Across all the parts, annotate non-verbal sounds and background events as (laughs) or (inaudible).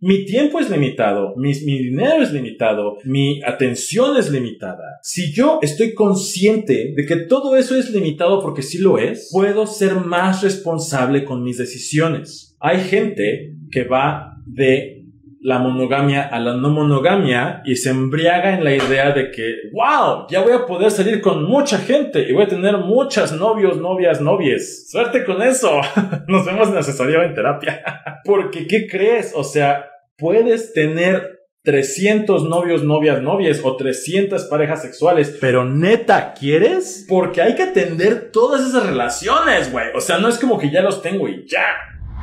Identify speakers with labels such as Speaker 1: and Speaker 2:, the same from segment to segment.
Speaker 1: Mi tiempo es limitado, mi, dinero es limitado, mi atención es limitada. Si yo estoy consciente de que todo eso es limitado porque sí lo es, puedo ser más responsable con mis decisiones. Hay gente que va de la monogamia a la no monogamia y se embriaga en la idea de que, wow, ya voy a poder salir con mucha gente y voy a tener muchas novios, novias, novies. Suerte con eso. (laughs) Nos vemos en asesoría en terapia. (laughs) Porque, ¿qué crees? O sea, puedes tener 300 novios, novias, novias o 300 parejas sexuales. Pero neta, ¿quieres? Porque hay que atender todas esas relaciones, güey. O sea, no es como que ya los tengo y ya.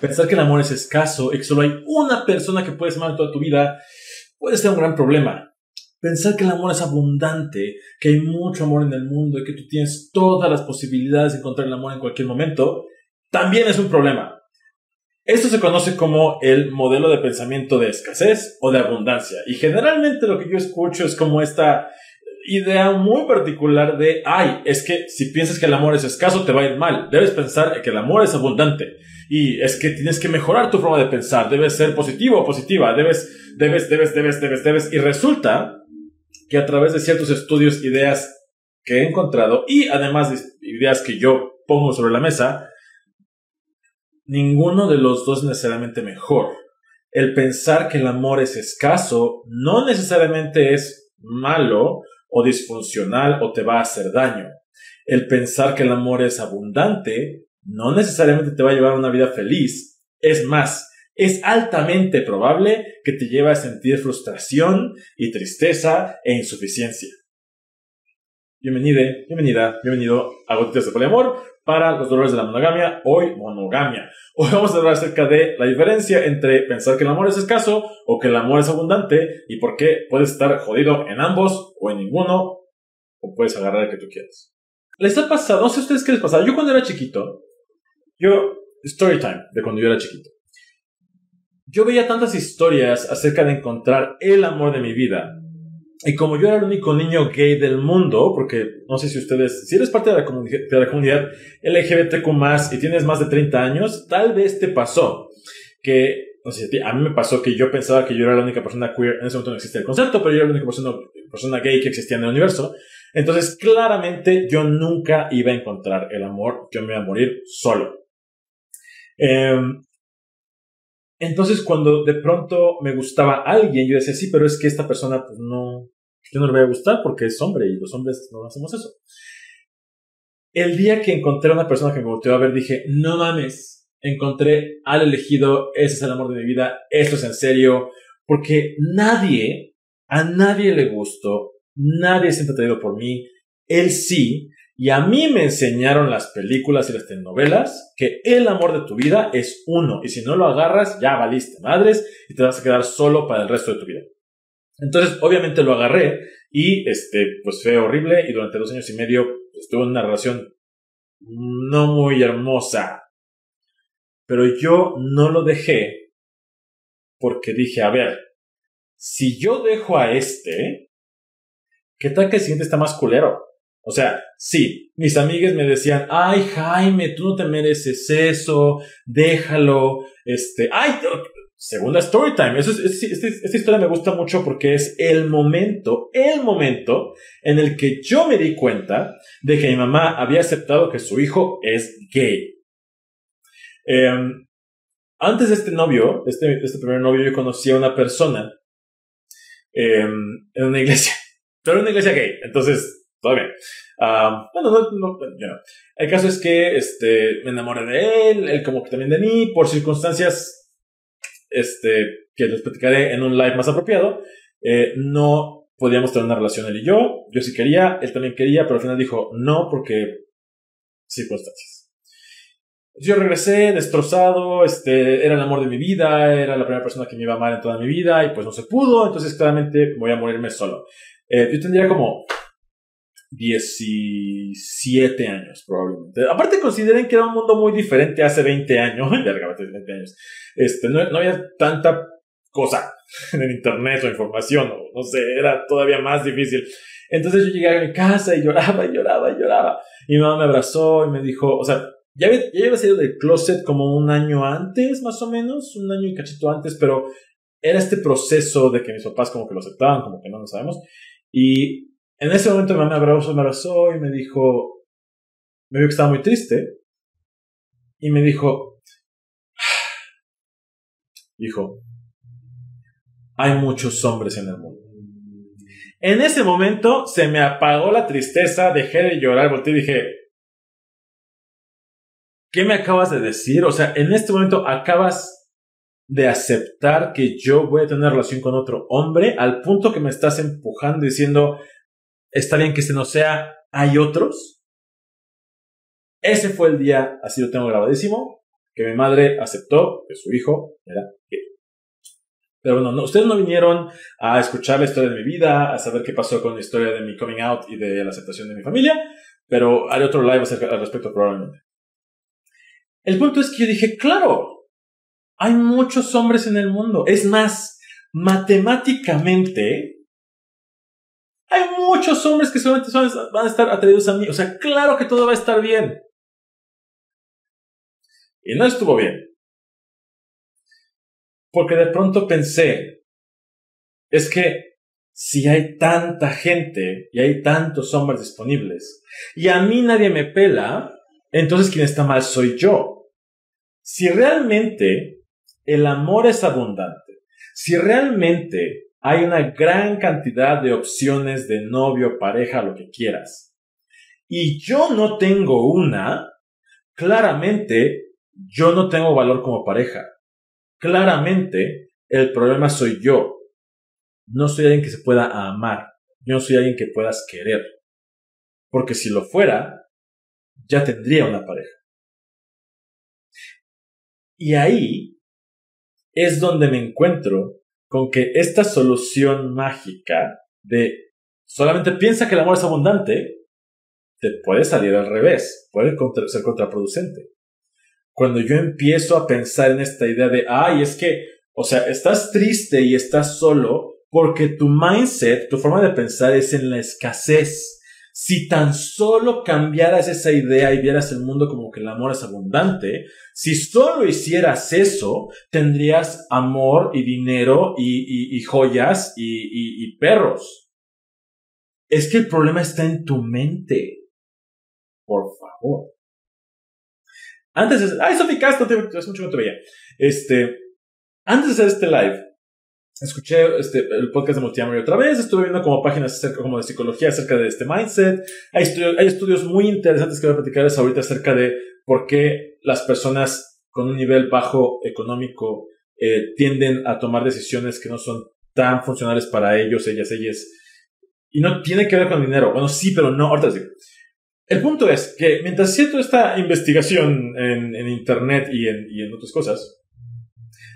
Speaker 1: Pensar que el amor es escaso y que solo hay una persona que puedes amar toda tu vida puede ser un gran problema. Pensar que el amor es abundante, que hay mucho amor en el mundo y que tú tienes todas las posibilidades de encontrar el amor en cualquier momento, también es un problema. Esto se conoce como el modelo de pensamiento de escasez o de abundancia. Y generalmente lo que yo escucho es como esta idea muy particular de, ay, es que si piensas que el amor es escaso, te va a ir mal. Debes pensar que el amor es abundante. Y es que tienes que mejorar tu forma de pensar. Debes ser positivo o positiva. Debes, debes, debes, debes, debes, debes. Y resulta que a través de ciertos estudios, ideas que he encontrado y además de ideas que yo pongo sobre la mesa, ninguno de los dos es necesariamente mejor. El pensar que el amor es escaso no necesariamente es malo o disfuncional o te va a hacer daño. El pensar que el amor es abundante no necesariamente te va a llevar a una vida feliz. Es más, es altamente probable que te lleve a sentir frustración y tristeza e insuficiencia. Bienvenida, bienvenida, bienvenido a Gotitas de Poliamor para los dolores de la monogamia, hoy monogamia. Hoy vamos a hablar acerca de la diferencia entre pensar que el amor es escaso o que el amor es abundante y por qué puedes estar jodido en ambos o en ninguno o puedes agarrar el que tú quieras. ¿Les ha pasado? No sé ustedes qué les pasa. Yo cuando era chiquito, yo, story time de cuando yo era chiquito. Yo veía tantas historias acerca de encontrar el amor de mi vida y como yo era el único niño gay del mundo, porque no sé si ustedes, si eres parte de la, comunidad LGBTQ y tienes más de 30 años, tal vez te pasó que, no sé, a mí me pasó que yo pensaba que yo era la única persona queer, en ese momento no existía el concepto, pero yo era la única persona, persona gay que existía en el universo. Entonces, claramente yo nunca iba a encontrar el amor, yo me iba a morir solo. Em, entonces, cuando de pronto me gustaba alguien, yo decía, sí, pero es que esta persona, pues no, yo no le voy a gustar porque es hombre y los hombres no hacemos eso. El día que encontré a una persona que me volteó a ver, dije, no mames, encontré al elegido, ese es el amor de mi vida, esto es en serio, porque nadie, a nadie le gustó, nadie se ha atraído por mí, él sí, y a mí me enseñaron las películas y las telenovelas que el amor de tu vida es uno. Y si no lo agarras, ya valiste madres y te vas a quedar solo para el resto de tu vida. Entonces, obviamente lo agarré y, este, pues fue horrible y durante dos años y medio estuve en una relación no muy hermosa. Pero yo no lo dejé porque dije, a ver, si yo dejo a este, ¿qué tal que el siguiente está más culero? O sea, sí, mis amigas me decían, ay Jaime, tú no te mereces eso, déjalo, este, ay, segunda story time. Eso es, esta historia me gusta mucho porque es el momento, el momento en el que yo me di cuenta de que mi mamá había aceptado que su hijo es gay. Em, antes de este novio, este, este primer novio, yo conocí a una persona em, en una iglesia, (laughs) pero en una iglesia gay. Entonces, todo bien. bueno, no, no, El caso es que este, me enamoré de él, él como que también de mí, por circunstancias este, que les platicaré en un live más apropiado. Eh, no podíamos tener una relación él y yo. Yo sí quería, él también quería, pero al final dijo no porque circunstancias. Yo regresé destrozado, este, era el amor de mi vida, era la primera persona que me iba a amar en toda mi vida y pues no se pudo, entonces claramente voy a morirme solo. Eh, yo tendría como 17 años probablemente. Aparte consideren que era un mundo muy diferente hace 20 años, (laughs) verga, 20 años. Este, no, no había tanta cosa (laughs) en el internet o información, o no sé, era todavía más difícil. Entonces yo llegué a mi casa y lloraba y lloraba y lloraba. Y mi mamá me abrazó y me dijo, o sea, ya, había, ya había salido del closet como un año antes, más o menos, un año y cachito antes, pero era este proceso de que mis papás como que lo aceptaban, como que no lo sabemos. Y en ese momento mi mamá abrazó, me abrazó y me dijo, me vio que estaba muy triste. Y me dijo, (sighs) dijo, hay muchos hombres en el mundo. En ese momento se me apagó la tristeza, dejé de llorar, volteé y dije, ¿qué me acabas de decir? O sea, en este momento acabas de aceptar que yo voy a tener relación con otro hombre al punto que me estás empujando diciendo, está bien que este no sea, hay otros. Ese fue el día, así lo tengo grabadísimo, que mi madre aceptó que su hijo era gay. Pero bueno, no, ustedes no vinieron a escuchar la historia de mi vida, a saber qué pasó con la historia de mi coming out y de la aceptación de mi familia, pero hay otro live al respecto probablemente. El punto es que yo dije, claro, hay muchos hombres en el mundo. Es más, matemáticamente, hay muchos hombres que solamente van a estar atraídos a mí. O sea, claro que todo va a estar bien. Y no estuvo bien. Porque de pronto pensé, es que si hay tanta gente y hay tantos hombres disponibles y a mí nadie me pela, entonces quien está mal soy yo. Si realmente el amor es abundante, si realmente hay una gran cantidad de opciones de novio, pareja, lo que quieras, y yo no tengo una, claramente yo no tengo valor como pareja. Claramente, el problema soy yo. No soy alguien que se pueda amar. Yo no soy alguien que puedas querer. Porque si lo fuera, ya tendría una pareja. Y ahí es donde me encuentro con que esta solución mágica de solamente piensa que el amor es abundante, te puede salir al revés, puede ser contraproducente cuando yo empiezo a pensar en esta idea de, ay, es que, o sea, estás triste y estás solo porque tu mindset, tu forma de pensar es en la escasez. Si tan solo cambiaras esa idea y vieras el mundo como que el amor es abundante, si solo hicieras eso, tendrías amor y dinero y, joyas y perros. Es que el problema está en tu mente. Por favor. Antes de... ¡Ay, Sofi Castro! Hace mucho que te veía. Este... Antes de hacer este live, escuché este, el podcast de Multiamory otra vez, estuve viendo como páginas acerca, como de psicología acerca de este mindset. Hay, hay estudios muy interesantes que voy a platicarles ahorita acerca de por qué las personas con un nivel bajo económico eh, tienden a tomar decisiones que no son tan funcionales para ellos, ellas, ellas. Y no tiene que ver con dinero. Bueno, sí, pero no. Ahorita sí. El punto es que mientras siento esta investigación en, Internet y en, y en otras cosas,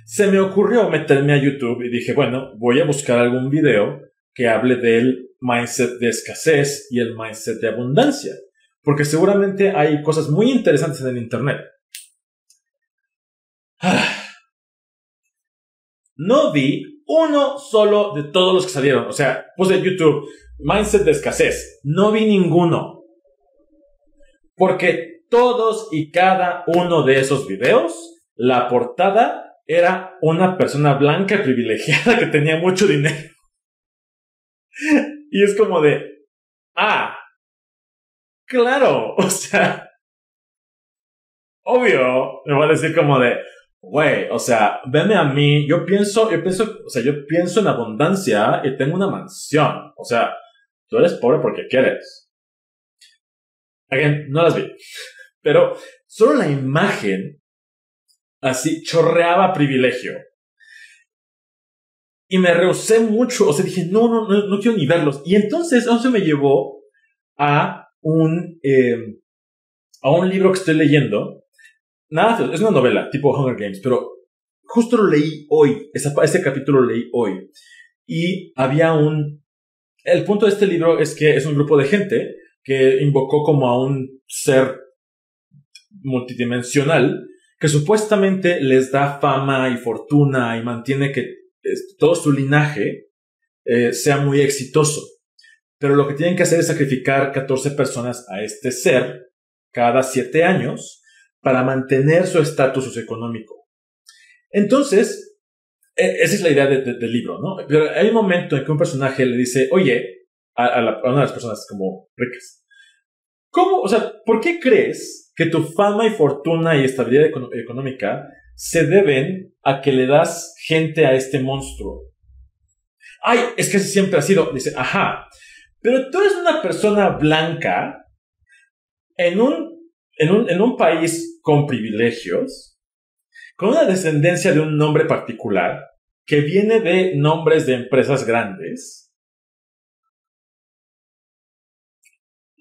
Speaker 1: se me ocurrió meterme a YouTube y dije, bueno, voy a buscar algún video que hable del mindset de escasez y el mindset de abundancia, porque seguramente hay cosas muy interesantes en el Internet. No vi uno solo de todos los que salieron. O sea, puse YouTube, mindset de escasez. No vi ninguno. Porque todos y cada uno de esos videos, la portada era una persona blanca privilegiada que tenía mucho dinero. y es como de, ah, claro, o sea, obvio, me va a decir como de, güey, o sea, veme a mí, yo pienso, yo pienso, o sea, yo pienso en abundancia y tengo una mansión, o sea, tú eres pobre porque quieres. Again, no las vi. Pero solo la imagen así chorreaba privilegio. y me rehusé mucho, o sea, dije, no, no, no, no quiero ni verlos. Y entonces eso me llevó a un, eh, a un libro que estoy leyendo. Nada, es una novela, tipo Hunger Games, pero justo lo leí hoy, ese capítulo lo leí hoy. Y había un... El punto de este libro es que es un grupo de gente que invocó como a un ser multidimensional que supuestamente les da fama y fortuna y mantiene que todo su linaje eh, sea muy exitoso. Pero lo que tienen que hacer es sacrificar 14 personas a este ser cada 7 años para mantener su estatus socioeconómico. Entonces, e, esa es la idea del libro, ¿no? Pero hay un momento en que un personaje le dice, oye, a, a una de las personas como ricas, ¿cómo, o sea, por qué crees que tu fama y fortuna y estabilidad económica se deben a que le das gente a este monstruo. Ay, es que siempre ha sido, dice, ajá, pero tú eres una persona blanca en un, en un, en un país con privilegios, con una descendencia de un nombre particular, que viene de nombres de empresas grandes,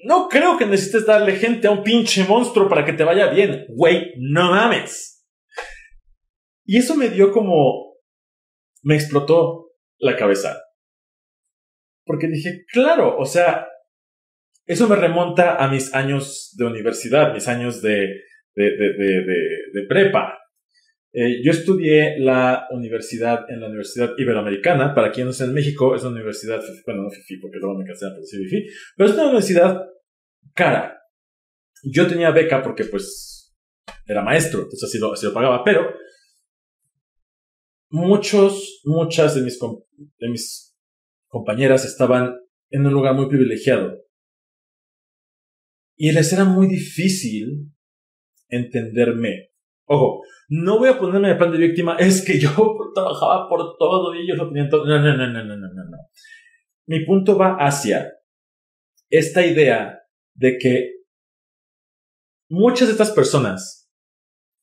Speaker 1: No creo que necesites darle gente a un pinche monstruo para que te vaya bien. Güey, no mames. Y eso me dio como... Me explotó la cabeza. Porque dije, claro, o sea, eso me remonta a mis años de universidad, mis años de, de, de, de prepa. Eh, yo estudié la universidad en la Universidad Iberoamericana. Para quien no está en México, es una universidad, bueno, no FIFI, porque luego me cansé de decir FIFI, pero es una universidad cara. Yo tenía beca porque, pues, era maestro, entonces así lo, así lo pagaba, pero muchos, muchas de mis, de mis compañeras estaban en un lugar muy privilegiado. Y les era muy difícil entenderme. Ojo, no voy a ponerme de plan de víctima, es que yo (laughs) trabajaba por todo y ellos lo tenían todo. No, no, no, no, no, no, no. Mi punto va hacia esta idea de que muchas de estas personas,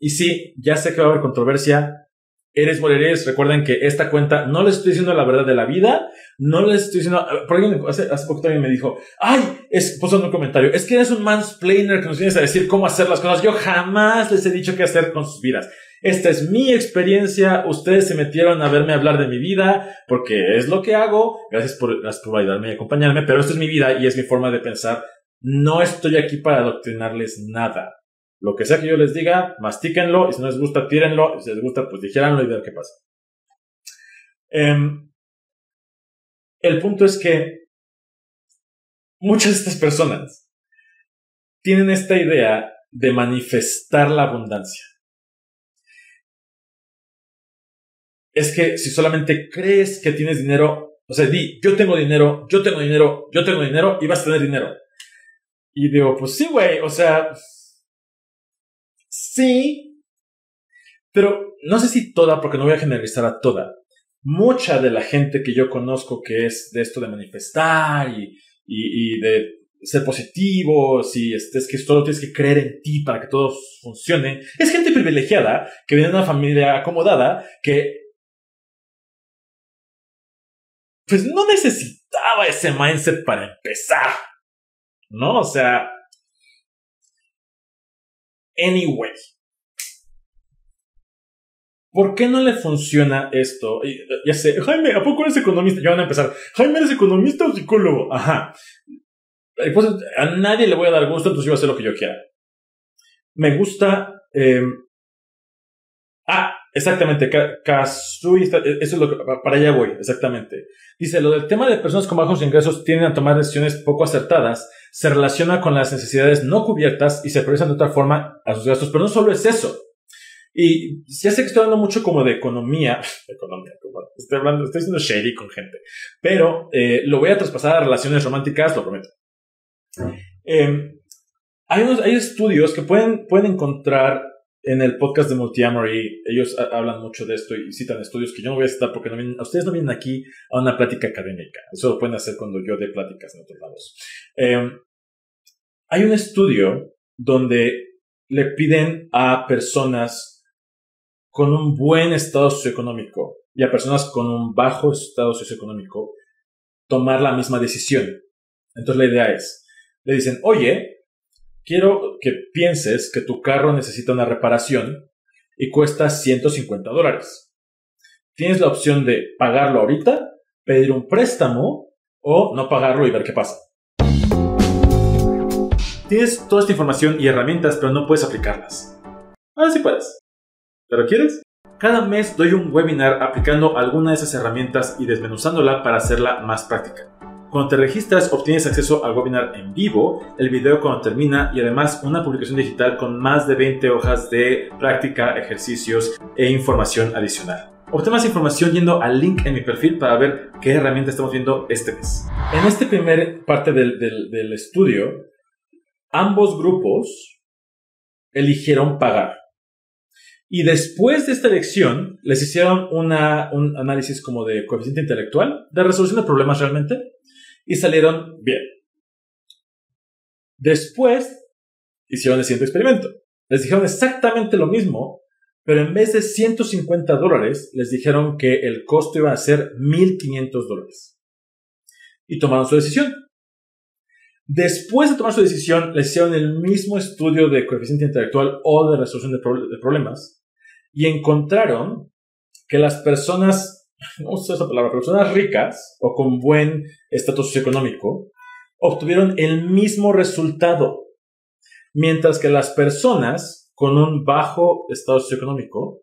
Speaker 1: y sí, ya sé que va a haber controversia, eres moreres, recuerden que esta cuenta no les estoy diciendo la verdad de la vida, no les estoy diciendo, por alguien hace, hace poco también me dijo, ay, es, puso un comentario, es que eres un mansplainer que nos vienes a decir cómo hacer las cosas, yo jamás les he dicho qué hacer con sus vidas. Esta es mi experiencia, ustedes se metieron a verme hablar de mi vida, porque es lo que hago, gracias por, gracias por ayudarme y acompañarme, pero esta es mi vida y es mi forma de pensar. No estoy aquí para adoctrinarles nada. Lo que sea que yo les diga, mastíquenlo y si no les gusta, tírenlo. Y si les gusta, pues dijéranlo y vean qué pasa. Em, el punto es que muchas de estas personas tienen esta idea de manifestar la abundancia. Es que si solamente crees que tienes dinero, o sea, di, yo tengo dinero, yo tengo dinero, yo tengo dinero y vas a tener dinero. Y digo, pues sí, güey, o sea, sí, pero no sé si toda, porque no voy a generalizar a toda. Mucha de la gente que yo conozco que es de esto de manifestar y, y, de ser positivo, si este, es que solo tienes que creer en ti para que todo funcione, es gente privilegiada que viene de una familia acomodada que pues no necesitaba ese mindset para empezar. ¿no? O sea, anyway. ¿Por qué no le funciona esto? Ya sé, Jaime, ¿a poco eres economista? Ya van a empezar. Jaime, ¿eres economista o psicólogo? Ajá. Pues a nadie le voy a dar gusto, entonces yo voy a hacer lo que yo quiera. Me gusta. Eh... Ah, Exactamente, Kasui, eso es lo que, para allá voy, exactamente. Dice, lo del tema de personas con bajos ingresos tienden a tomar decisiones poco acertadas, se relaciona con las necesidades no cubiertas y se priorizan de otra forma a sus gastos, pero no solo es eso. Y ya sé que estoy hablando mucho como de economía, (laughs) economía, estoy hablando, estoy siendo shady con gente, pero eh, lo voy a traspasar a relaciones románticas, lo prometo. Em, hay, unos, hay estudios que pueden, pueden encontrar en el podcast de Multiamory, ellos hablan mucho de esto y citan estudios que yo no voy a citar porque no ustedes no vienen aquí a una plática académica. Eso lo pueden hacer cuando yo dé pláticas en otros lados. Em, hay un estudio donde le piden a personas con un buen estado socioeconómico y a personas con un bajo estado socioeconómico tomar la misma decisión. Entonces la idea es, le dicen, oye, quiero que pienses que tu carro necesita una reparación y cuesta 150 dólares. Tienes la opción de pagarlo ahorita, pedir un préstamo o no pagarlo y ver qué pasa. Tienes toda esta información y herramientas, pero no puedes aplicarlas. Ahora sí puedes. ¿Pero quieres? Cada mes doy un webinar aplicando alguna de esas herramientas y desmenuzándola para hacerla más práctica. Cuando te registras obtienes acceso al webinar en vivo, el video cuando termina y además una publicación digital con más de 20 hojas de práctica, ejercicios e información adicional. Obtén más información yendo al link en mi perfil para ver qué herramienta estamos viendo este mes. En esta primera parte del, del estudio, ambos grupos eligieron pagar. Y después de esta elección, les hicieron una, un análisis como de coeficiente intelectual, de resolución de problemas realmente, y salieron bien. Después, hicieron el siguiente experimento. Les dijeron exactamente lo mismo, pero en vez de 150 dólares, les dijeron que el costo iba a ser 1.500 dólares. Y tomaron su decisión. Después de tomar su decisión, les hicieron el mismo estudio de coeficiente intelectual o de resolución de, problemas y encontraron que las personas, (laughs) no sé esa palabra, personas ricas o con buen estatus socioeconómico obtuvieron el mismo resultado, mientras que las personas con un bajo estado socioeconómico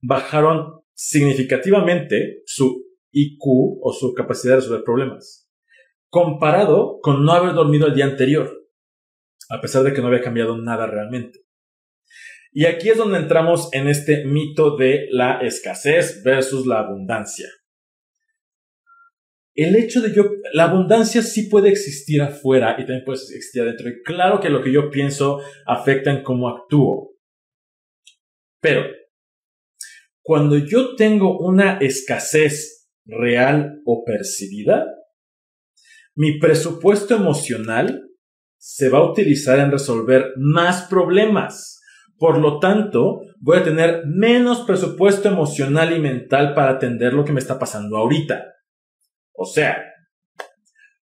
Speaker 1: bajaron significativamente su IQ o su capacidad de resolver problemas comparado con no haber dormido el día anterior, a pesar de que no había cambiado nada realmente. Y aquí es donde entramos en este mito de la escasez versus la abundancia. El hecho de yo, la abundancia sí puede existir afuera y también puede existir adentro. Y claro que lo que yo pienso afecta en cómo actúo. Pero, cuando yo tengo una escasez real o percibida, mi presupuesto emocional se va a utilizar en resolver más problemas. Por lo tanto, voy a tener menos presupuesto emocional y mental para atender lo que me está pasando ahorita. O sea,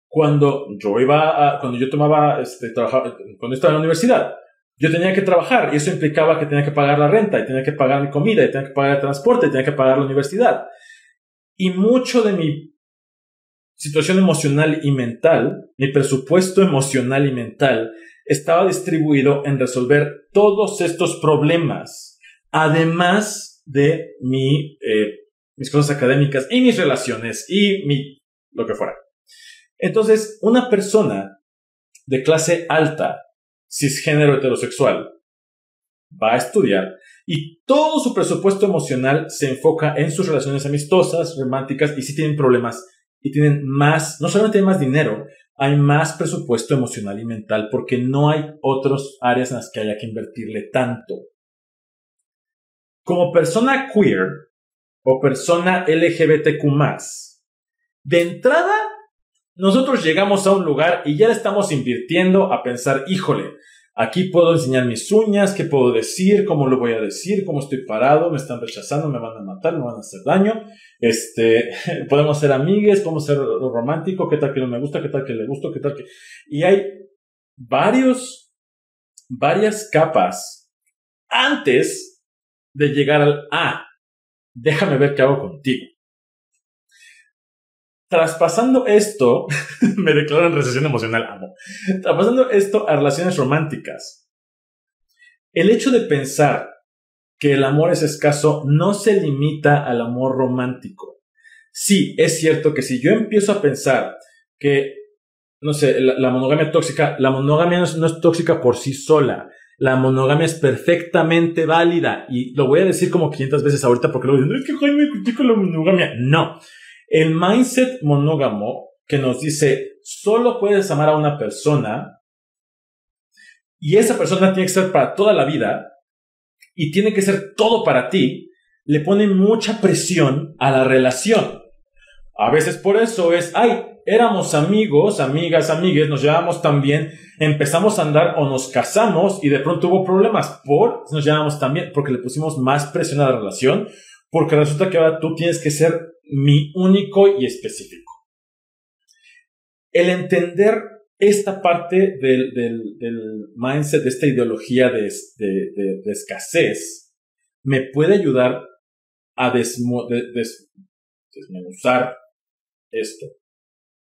Speaker 1: cuando yo iba cuando yo tomaba, este, trabajar, cuando estaba en la universidad, yo tenía que trabajar y eso implicaba que tenía que pagar la renta y tenía que pagar mi comida y tenía que pagar el transporte y tenía que pagar la universidad. Y mucho de mi situación emocional y mental, mi presupuesto emocional y mental estaba distribuido en resolver todos estos problemas, además de mi, eh, mis cosas académicas y mis relaciones y mi, lo que fuera. Entonces, una persona de clase alta, cisgénero heterosexual, va a estudiar y todo su presupuesto emocional se enfoca en sus relaciones amistosas, románticas y si tienen problemas y tienen más, no solamente hay más dinero, hay más presupuesto emocional y mental porque no hay otras áreas en las que haya que invertirle tanto. Como persona queer o persona LGBTQ, de entrada, nosotros llegamos a un lugar y ya le estamos invirtiendo a pensar, híjole, Aquí puedo enseñar mis uñas, qué puedo decir, cómo lo voy a decir, cómo estoy parado, me están rechazando, me van a matar, me van a hacer daño. Este, (laughs) podemos ser amigues, podemos ser romántico, qué tal que no me gusta, qué tal que le gusto, qué tal que... Y hay varios, varias capas antes de llegar al, ah, déjame ver qué hago contigo. Traspasando esto, (laughs) me declaro en recesión emocional, amo. Traspasando esto a relaciones románticas. El hecho de pensar que el amor es escaso no se limita al amor romántico. Sí, es cierto que si yo empiezo a pensar que, no sé, la, monogamia tóxica, la monogamia no es, tóxica por sí sola. La monogamia es perfectamente válida. Y lo voy a decir como 500 veces ahorita porque luego dicen, es que Jaime critica la monogamia. No. El mindset monógamo que nos dice, solo puedes amar a una persona y esa persona tiene que ser para toda la vida y tiene que ser todo para ti, le pone mucha presión a la relación. A veces por eso es, ay, éramos amigos, amigas, amigues, nos llevamos tan bien, empezamos a andar o nos casamos y de pronto hubo problemas por nos llevamos tan bien porque le pusimos más presión a la relación porque resulta que ahora tú tienes que ser mi único y específico. El entender esta parte del, mindset, de esta ideología de, escasez, me puede ayudar a desmenuzar esto.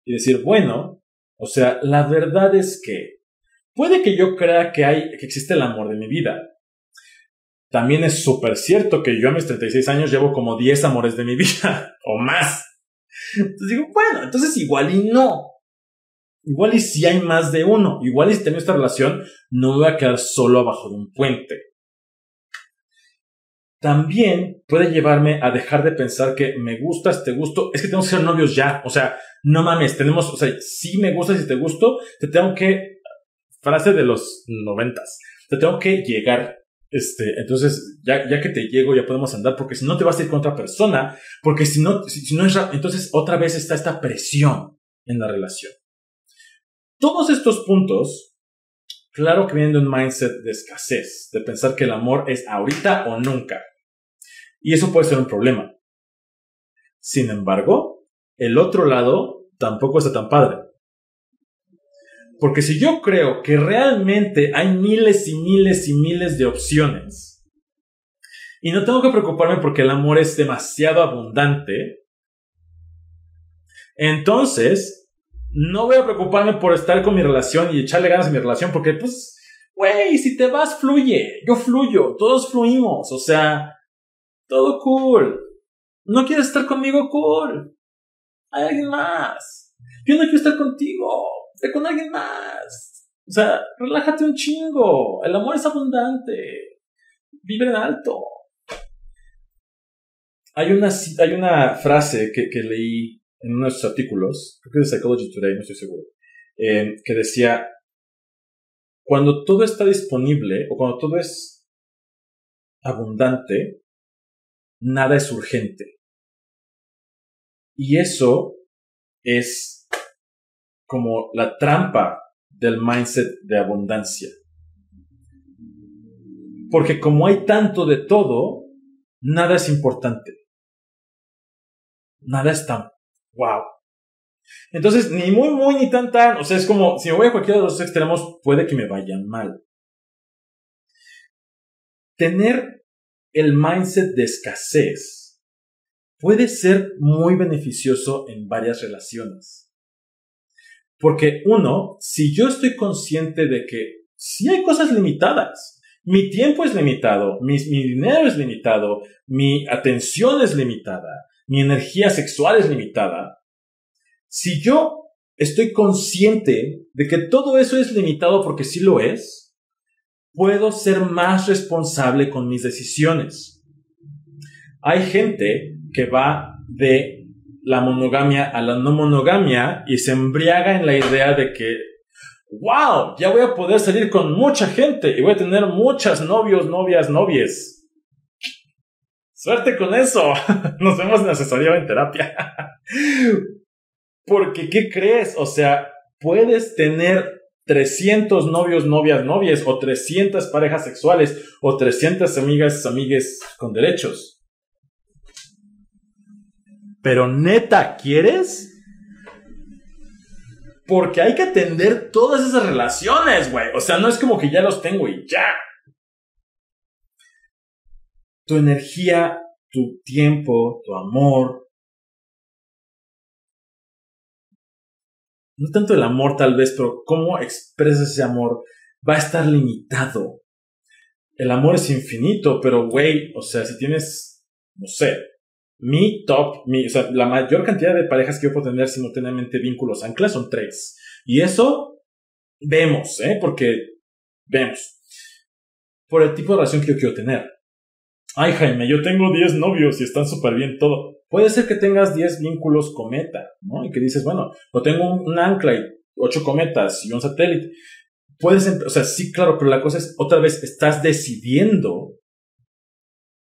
Speaker 1: Y decir, bueno, o sea, la verdad es que puede que yo crea que hay, que existe el amor de mi vida. También es súper cierto que yo a mis 36 años llevo como 10 amores de mi vida (laughs) o más. Entonces digo, bueno, entonces igual y no. Igual y si hay más de uno. Igual y si tengo esta relación, no me voy a quedar solo abajo de un puente. También puede llevarme a dejar de pensar que me gustas, te gusto, es que tenemos que ser novios ya. O sea, no mames, tenemos, o sea, si me gustas y te gusto, te tengo que, frase de los noventas, te tengo que llegar. Este, entonces, ya, ya que te llego, ya podemos andar, porque si no te vas a ir con otra persona, porque si no, si no es, entonces otra vez está esta presión en la relación. Todos estos puntos, claro que vienen de un mindset de escasez, de pensar que el amor es ahorita o nunca. Y eso puede ser un problema. Sin embargo, el otro lado tampoco está tan padre. Porque si yo creo que realmente hay miles y miles y miles de opciones, y no tengo que preocuparme porque el amor es demasiado abundante, entonces no voy a preocuparme por estar con mi relación y echarle ganas a mi relación porque, pues, güey, si te vas, fluye. Yo fluyo, todos fluimos, o sea, todo cool. No quieres estar conmigo, cool. Hay alguien más. Yo no quiero estar contigo, ve con alguien más. O sea, relájate un chingo. El amor es abundante. Vive en alto. Hay una, hay una frase que, que leí en uno de sus artículos, creo que de Psychology Today, no estoy seguro, eh, que decía, cuando todo está disponible o cuando todo es abundante, nada es urgente. Y eso es como la trampa del mindset de abundancia. Porque como hay tanto de todo, nada es importante. Nada es tan wow. Entonces, ni muy, muy, ni tan, tan. O sea, es como, si me voy a cualquiera de los extremos, puede que me vayan mal. Tener el mindset de escasez puede ser muy beneficioso en varias relaciones. Porque uno, si yo estoy consciente de que si hay cosas limitadas, mi tiempo es limitado, mi, mi dinero es limitado, mi atención es limitada, mi energía sexual es limitada, si yo estoy consciente de que todo eso es limitado porque sí lo es, puedo ser más responsable con mis decisiones. Hay gente que va de la monogamia a la no monogamia y se embriaga en la idea de que, wow, ya voy a poder salir con mucha gente y voy a tener muchas novios, novias, novies. Suerte con eso. (laughs) Nos vemos en asesoría en terapia. (laughs) Porque, ¿qué crees? O sea, puedes tener 300 novios, novias, novias, o 300 parejas sexuales, o 300 amigas, amigues con derechos. Pero neta, ¿quieres? Porque hay que atender todas esas relaciones, güey. O sea, no es como que ya los tengo y ya tu energía, tu tiempo, tu amor. No tanto el amor tal vez, pero cómo expresas ese amor va a estar limitado. El amor es infinito, pero güey, o sea, si tienes, no sé, mi top, mi, o sea, la mayor cantidad de parejas que yo puedo tener simultáneamente vínculos anclas son tres. Y eso vemos, ¿eh? Porque vemos. Por el tipo de relación que yo quiero tener ay Jaime, yo tengo 10 novios y están súper bien todo. Puede ser que tengas 10 vínculos cometa, ¿no? Y que dices, bueno, o tengo un, ancla y 8 cometas y un satélite. Puedes, o sea, sí, claro, pero la cosa es, otra vez, estás decidiendo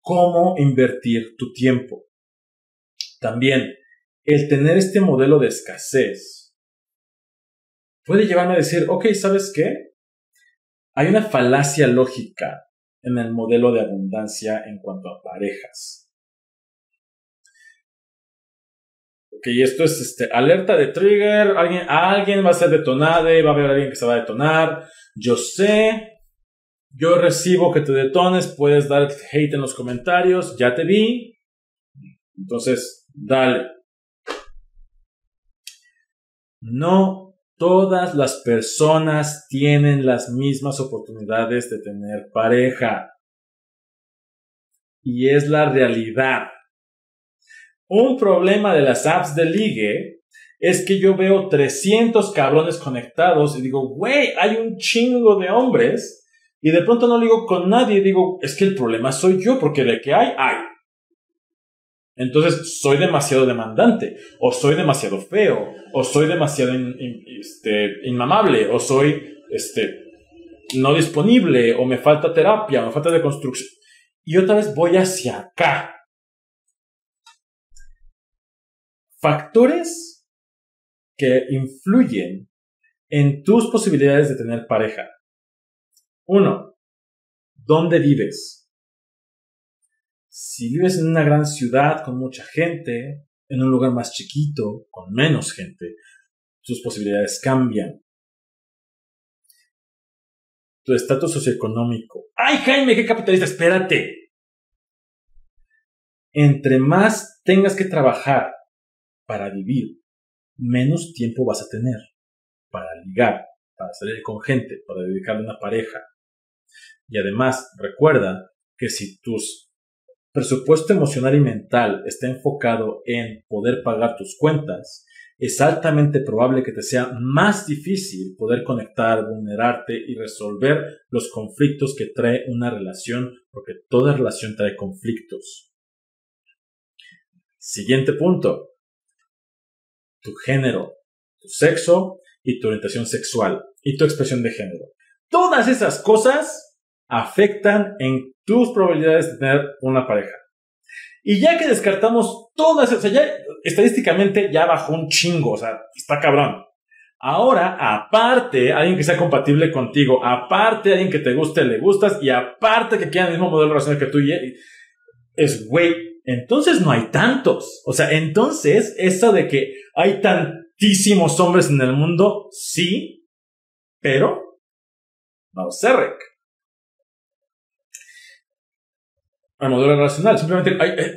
Speaker 1: cómo invertir tu tiempo. También, el tener este modelo de escasez puede llevarme a decir, ok, ¿sabes qué? Hay una falacia lógica en el modelo de abundancia en cuanto a parejas. Ok, esto es este, alerta de trigger, alguien, alguien va a ser detonado, va a haber alguien que se va a detonar. Yo sé yo recibo que te detones, puedes dar hate en los comentarios, ya te vi. Entonces, dale. No todas las personas tienen las mismas oportunidades de tener pareja. Y es la realidad. Un problema de las apps de ligue es que yo veo 300 cabrones conectados y digo, güey, hay un chingo de hombres. Y de pronto no digo con nadie, digo, es que el problema soy yo, porque de que hay, hay. Entonces, soy demasiado demandante, o soy demasiado feo, o soy demasiado este, inmamable, o soy este, no disponible, o me falta terapia, o me falta de construcción. Y otra vez voy hacia acá. Factores que influyen en tus posibilidades de tener pareja. Uno, ¿dónde vives? Si vives en una gran ciudad con mucha gente, en un lugar más chiquito, con menos gente, tus posibilidades cambian. Tu estatus socioeconómico. ¡Ay, Jaime, qué capitalista! Espérate. Entre más tengas que trabajar para vivir, menos tiempo vas a tener para ligar, para salir con gente, para dedicarle a una pareja. Y además, recuerda que si tus presupuesto emocional y mental está enfocado en poder pagar tus cuentas, es altamente probable que te sea más difícil poder conectar, vulnerarte y resolver los conflictos que trae una relación, porque toda relación trae conflictos. Siguiente punto. Tu género, tu sexo y tu orientación sexual y tu expresión de género. Todas esas cosas afectan en tus probabilidades de tener una pareja. Y ya que descartamos todas, o sea, ya estadísticamente ya bajó un chingo, o sea, está cabrón. Ahora, aparte, alguien que sea compatible contigo, aparte, alguien que te guste, le gustas, y aparte que quiera el mismo modelo de que tú, es güey, entonces no hay tantos. O sea, entonces, eso de que hay tantísimos hombres en el mundo, sí, pero no sé. Al modelo racional. Simplemente hay, eh,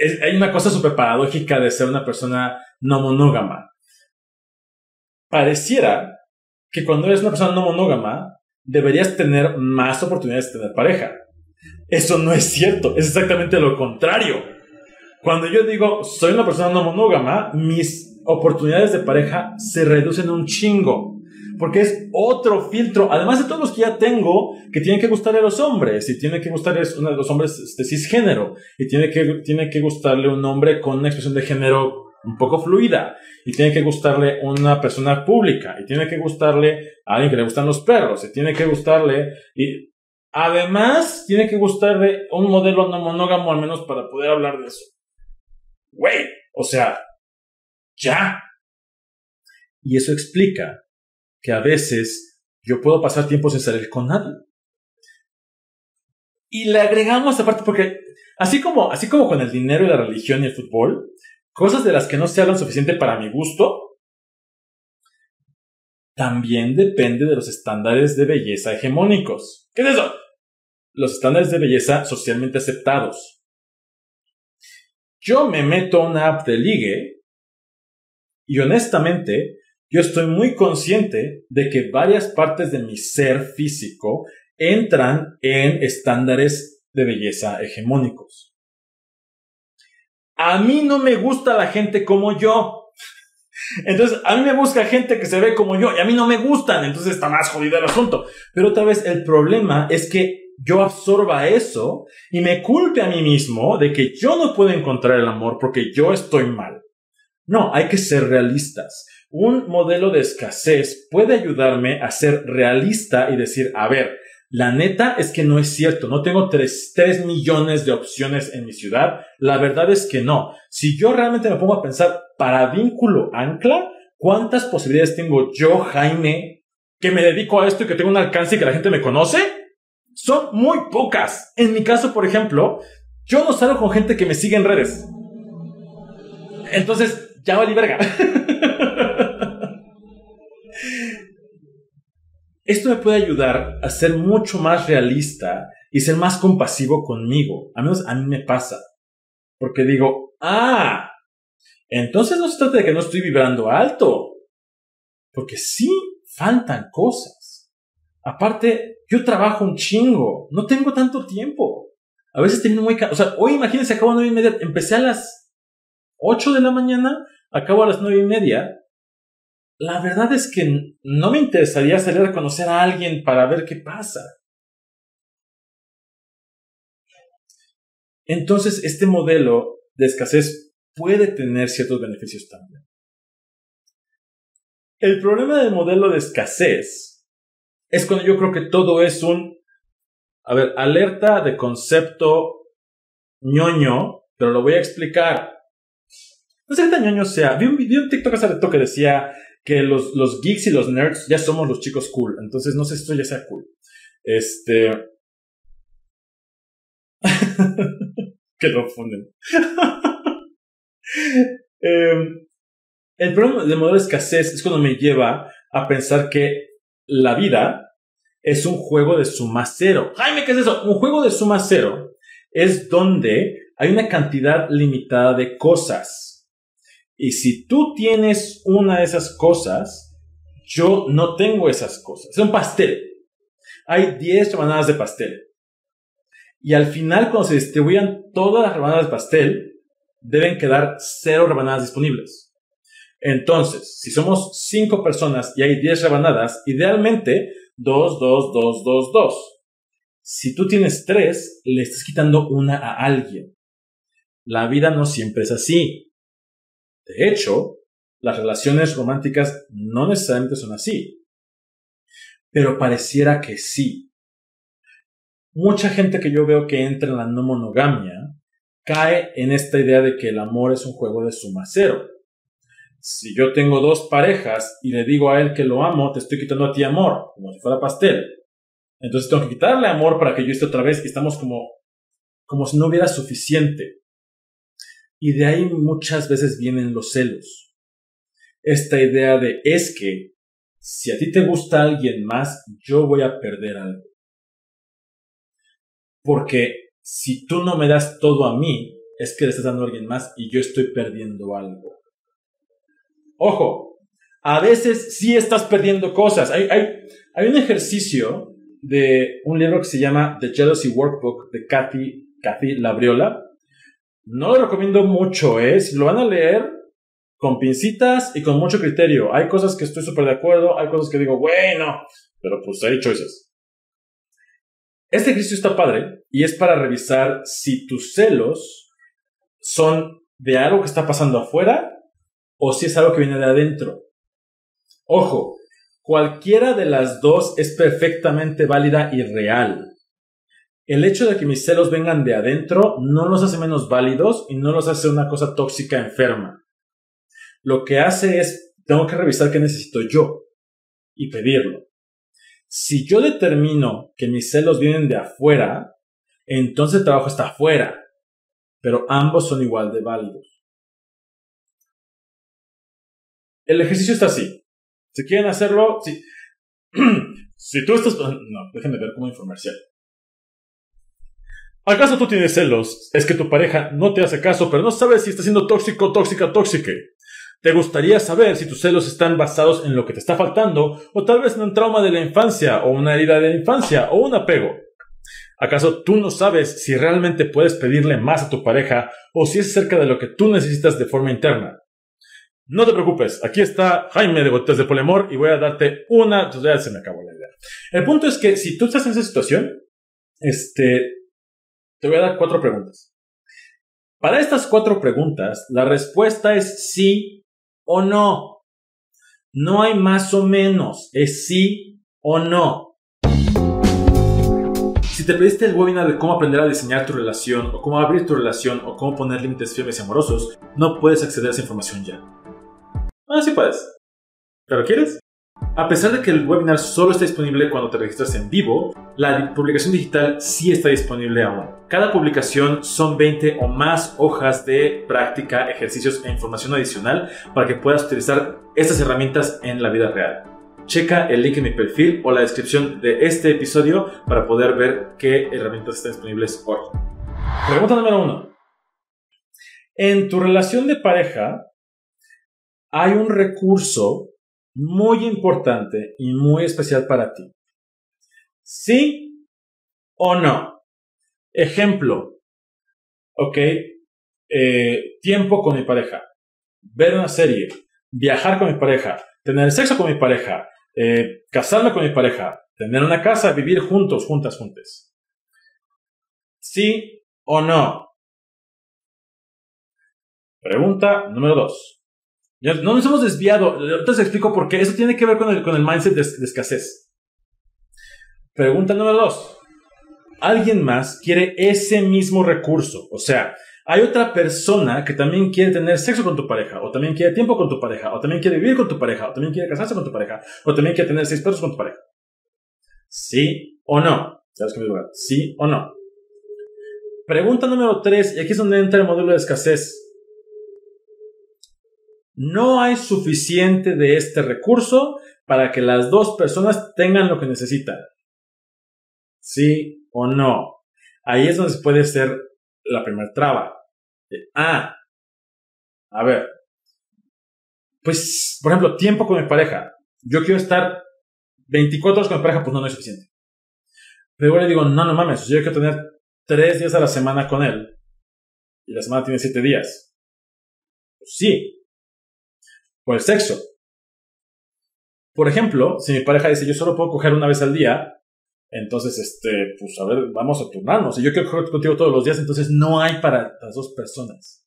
Speaker 1: eh, hay una cosa súper paradójica de ser una persona no monógama. Pareciera que cuando eres una persona no monógama, deberías tener más oportunidades de tener pareja. Eso no es cierto, es exactamente lo contrario. Cuando yo digo soy una persona no monógama, mis oportunidades de pareja se reducen un chingo porque es otro filtro, además de todos los que ya tengo, que tienen que gustarle a los hombres, y tiene que gustarle a los hombres de cisgénero, y tiene que, tiene que gustarle un hombre con una expresión de género un poco fluida, y tiene que gustarle una persona pública, y tiene que gustarle a alguien que le gustan los perros, y tiene que gustarle, y además tiene que gustarle un modelo no monógamo al menos para poder hablar de eso. Güey, o sea, ya. Y eso explica que a veces yo puedo pasar tiempo sin salir con nadie. Y le agregamos aparte porque así como, así como con el dinero y la religión y el fútbol, cosas de las que no se hablan suficiente para mi gusto, también depende de los estándares de belleza hegemónicos. ¿Qué es eso? Los estándares de belleza socialmente aceptados. Yo me meto a una app de ligue y honestamente yo estoy muy consciente de que varias partes de mi ser físico entran en estándares de belleza hegemónicos. A mí no me gusta la gente como yo. Entonces, a mí me busca gente que se ve como yo y a mí no me gustan, entonces está más jodido el asunto. Pero otra vez, el problema es que yo absorba eso y me culpe a mí mismo de que yo no puedo encontrar el amor porque yo estoy mal. No, hay que ser realistas un modelo de escasez puede ayudarme a ser realista y decir, a ver, la neta es que no es cierto, no tengo 3, millones de opciones en mi ciudad, la verdad es que no. Si yo realmente me pongo a pensar para vínculo ancla, ¿cuántas posibilidades tengo yo, Jaime, que me dedico a esto y que tengo un alcance y que la gente me conoce? Son muy pocas. En mi caso, por ejemplo, yo no salgo con gente que me sigue en redes. Entonces, ya valí verga. (laughs) Esto me puede ayudar a ser mucho más realista y ser más compasivo conmigo. A menos a mí me pasa. Porque digo, ah, entonces no se trata de que no estoy vibrando alto. Porque sí, faltan cosas. Aparte, yo trabajo un chingo. No tengo tanto tiempo. A veces termino muy... O sea, hoy imagínense, acabo a nueve y media. Empecé a las 8 de la mañana, acabo a las nueve y media. La verdad es que no me interesaría salir a conocer a alguien para ver qué pasa. Entonces, este modelo de escasez puede tener ciertos beneficios también. El problema del modelo de escasez es cuando yo creo que todo es un, a ver, alerta de concepto ñoño, pero lo voy a explicar. No sé qué tan ñoño sea. Vi un, video un TikTok hace rato que decía que los, los geeks y los nerds ya somos los chicos cool. Entonces no sé si esto ya sea cool. Este. (laughs) que lo funden. (laughs) Em, el problema del modelo de escasez es cuando me lleva a pensar que la vida es un juego de suma cero. Jaime, ¿qué es eso? Un juego de suma cero es donde hay una cantidad limitada de cosas. Y si tú tienes una de esas cosas, yo no tengo esas cosas. Es un pastel. Hay 10 rebanadas de pastel. Y al final, cuando se distribuyan todas las rebanadas de pastel, deben quedar cero rebanadas disponibles. Entonces, si somos 5 personas y hay 10 rebanadas, idealmente 2, 2, 2, 2, 2. Si tú tienes 3, le estás quitando una a alguien. La vida no siempre es así. De hecho, las relaciones románticas no necesariamente son así. Pero pareciera que sí mucha gente que yo veo que entra en la no monogamia cae en esta idea de que el amor es un juego de suma cero. Si yo tengo dos parejas y le digo a él que lo amo, te estoy quitando a ti amor, como si fuera pastel. Entonces tengo que quitarle amor para que yo esté otra vez y estamos como, como si no hubiera suficiente. Y de ahí muchas veces vienen los celos. Esta idea de es que si a ti te gusta alguien más, yo voy a perder algo. Porque si tú no me das todo a mí, es que le estás dando a alguien más y yo estoy perdiendo algo. Ojo, a veces sí estás perdiendo cosas. Hay, hay, un ejercicio de un libro que se llama The Jealousy Workbook de Kathy, Kathy Labriola. No lo recomiendo mucho, ¿eh? Si lo van a leer, con pincitas y con mucho criterio. Hay cosas que estoy súper de acuerdo, hay cosas que digo, bueno, pero pues hay choices. Este ejercicio está padre y es para revisar si tus celos son de algo que está pasando afuera o si es algo que viene de adentro. Ojo, cualquiera de las dos es perfectamente válida y real. El hecho de que mis celos vengan de adentro no los hace menos válidos y no los hace una cosa tóxica enferma. Lo que hace es, tengo que revisar qué necesito yo y pedirlo. Si yo determino que mis celos vienen de afuera, entonces el trabajo está afuera, pero ambos son igual de válidos. El ejercicio está así. Si quieren hacerlo, (clears throat) si, tú estás... No, déjenme ver cómo informarse. ¿Acaso tú tienes celos? Es que tu pareja no te hace caso, pero no sabes si está siendo tóxico, tóxica, tóxica. ¿Te gustaría saber si tus celos están basados en lo que te está faltando o tal vez en un trauma de la infancia o una herida de la infancia o un apego? ¿Acaso tú no sabes si realmente puedes pedirle más a tu pareja o si es cerca de lo que tú necesitas de forma interna? No te preocupes, aquí está Jaime de Gotas de Polemor y voy a darte una, ya se me acabó la idea. El punto es que si tú estás en esa situación, este, te voy a dar cuatro preguntas. Para estas cuatro preguntas, la respuesta es sí o no. No hay más o menos, es sí o no. Si te pediste el webinar de cómo aprender a diseñar tu relación, o cómo abrir tu relación, o cómo poner límites firmes y amorosos, no puedes acceder a esa información ya. Ah, sí puedes. ¿Pero quieres? A pesar de que el webinar solo está disponible cuando te registras en vivo, la publicación digital sí está disponible aún. Cada publicación son 20 o más hojas de práctica, ejercicios e información adicional para que puedas utilizar estas herramientas en la vida real. Checa el link en mi perfil o la descripción de este episodio para poder ver qué herramientas están disponibles hoy. Pregunta número uno. En tu relación de pareja hay un recurso muy importante y muy especial para ti. ¿Sí o no? Ejemplo. Ok. Eh, tiempo con mi pareja. Ver una serie. Viajar con mi pareja. Tener sexo con mi pareja. Eh, casarme con mi pareja. Tener una casa. Vivir juntos, juntas, juntas. ¿Sí o no? Pregunta número dos. No nos hemos desviado. Entonces explico por qué. Eso tiene que ver con el mindset de, escasez. Pregunta número dos. Alguien más quiere ese mismo recurso. O sea, hay otra persona que también quiere tener sexo con tu pareja, o también quiere tiempo con tu pareja, o también quiere vivir con tu pareja, o también quiere casarse con tu pareja, o también quiere tener seis perros con tu pareja. ¿Sí o no? ¿Sabes qué me ¿Sí o no? Pregunta número tres, y aquí es donde entra el módulo de escasez no hay suficiente de este recurso para que las dos personas tengan lo que necesitan. ¿Sí o no? Ahí es donde puede ser la primera traba. Ah, a ver. Pues, por ejemplo, tiempo con mi pareja. Yo quiero estar 24 horas con mi pareja, pues no, no es suficiente. Pero yo le digo, no, no mames, yo quiero tener 3 días a la semana con él. Y la semana tiene 7 días. Pues sí, por el sexo. Por ejemplo, si mi pareja dice yo solo puedo coger una vez al día, entonces, este, pues a ver, vamos a turnarnos. Si yo quiero coger contigo todos los días, entonces no hay para las dos personas.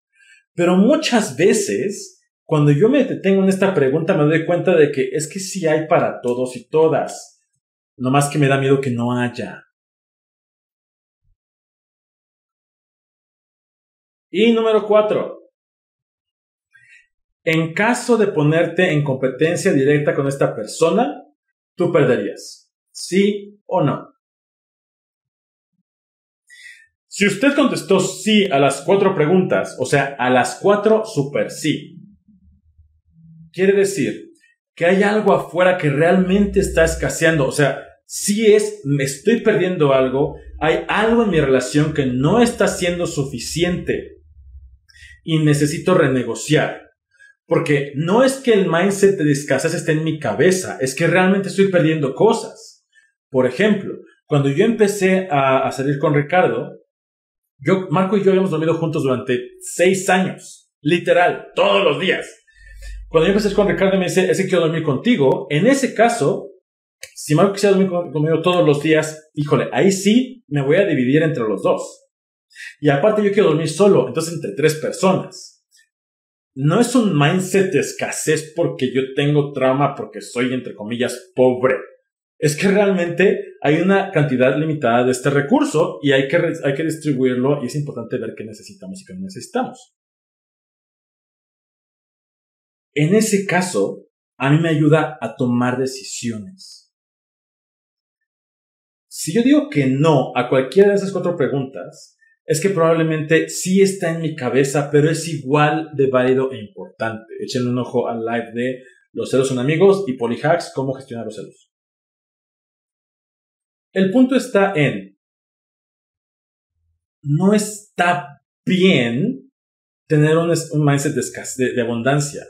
Speaker 1: Pero muchas veces, cuando yo me detengo en esta pregunta, me doy cuenta de que es que sí hay para todos y todas. No más que me da miedo que no haya. Y número cuatro, en caso de ponerte en competencia directa con esta persona, tú perderías. ¿Sí o no? Si usted contestó sí a las cuatro preguntas, o sea, a las cuatro super sí, quiere decir que hay algo afuera que realmente está escaseando. O sea, si es, me estoy perdiendo algo, hay algo en mi relación que no está siendo suficiente y necesito renegociar. Porque no es que el mindset de escasez esté en mi cabeza, es que realmente estoy perdiendo cosas. Por ejemplo, cuando yo empecé a, salir con Ricardo, yo, Marco y yo habíamos dormido juntos durante seis años, literal, todos los días. Cuando yo empecé con Ricardo me dice, ese quiero dormir contigo. En ese caso, si Marco quisiera dormir conmigo todos los días, híjole, ahí sí me voy a dividir entre los dos. Y aparte yo quiero dormir solo, entonces entre tres personas no es un mindset de escasez porque yo tengo trauma porque soy, entre comillas, pobre. Es que realmente hay una cantidad limitada de este recurso y hay que, hay que distribuirlo y es importante ver qué necesitamos y qué no necesitamos. En ese caso, a mí me ayuda a tomar decisiones. Si yo digo que no a cualquiera de esas cuatro preguntas, es que probablemente sí está en mi cabeza, pero es igual de válido e importante. Échenle un ojo al live de Los celos son amigos y Polyhacks, cómo gestionar los celos. El punto está en, no está bien tener un, mindset de, de abundancia.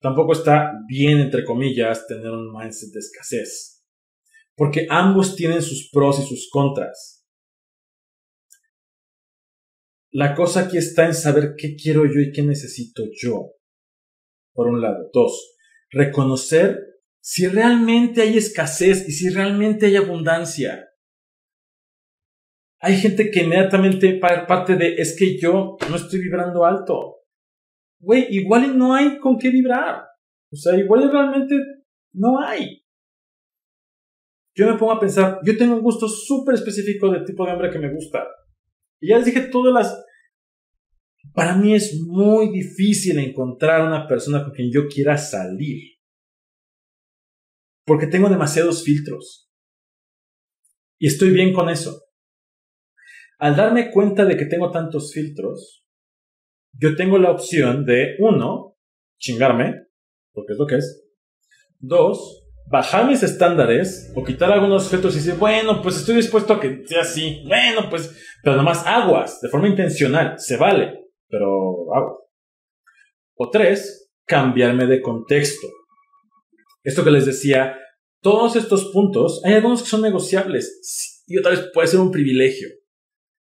Speaker 1: Tampoco está bien, entre comillas, tener un mindset de escasez. Porque ambos tienen sus pros y sus contras. La cosa aquí está en saber qué quiero yo y qué necesito yo. Por un lado. Dos, reconocer si realmente hay escasez y si realmente hay abundancia. Hay gente que inmediatamente parte de es que yo no estoy vibrando alto. Güey, igual no hay con qué vibrar. O sea, igual realmente no hay. Yo me pongo a pensar, yo tengo un gusto súper específico del tipo de hombre que me gusta. Y ya les dije todas las... Para mí es muy difícil encontrar una persona con quien yo quiera salir. Porque tengo demasiados filtros. Y estoy bien con eso. Al darme cuenta de que tengo tantos filtros, yo tengo la opción de, uno, chingarme, porque es lo que es. Dos, bajar mis estándares o quitar algunos filtros y decir, bueno, pues estoy dispuesto a que sea así. Bueno, pues, pero nomás aguas, de forma intencional, se vale, pero aguas. O tres, cambiarme de contexto. Esto que les decía, todos estos puntos, hay algunos que son negociables y otra vez puede ser un privilegio.